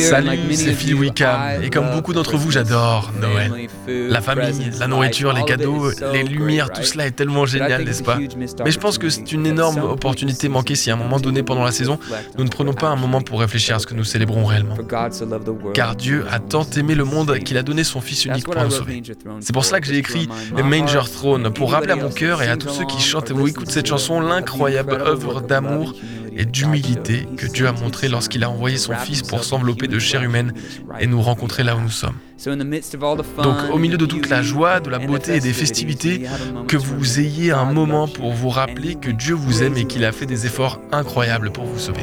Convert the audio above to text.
Salut, c'est Phil Wickham, et comme beaucoup d'entre vous, j'adore Noël. La famille, la nourriture, les cadeaux, les lumières, tout cela est tellement génial, n'est-ce pas? Mais je pense que c'est une énorme opportunité manquée si à un moment donné pendant la saison, nous ne prenons pas un moment pour réfléchir à ce que nous célébrons réellement. Car Dieu a tant aimé le monde qu'il a donné son Fils unique pour nous sauver. C'est pour cela que j'ai écrit Manger Throne, pour rappeler à mon cœur et à tous ceux qui chantent ou écoutent cette chanson l'incroyable œuvre d'amour et d'humilité que Dieu a montré lorsqu'il a envoyé son Fils pour s'envelopper de chair humaine et nous rencontrer là où nous sommes. Donc au milieu de toute la joie, de la beauté et des festivités, que vous ayez un moment pour vous rappeler que Dieu vous aime et qu'il a fait des efforts incroyables pour vous sauver.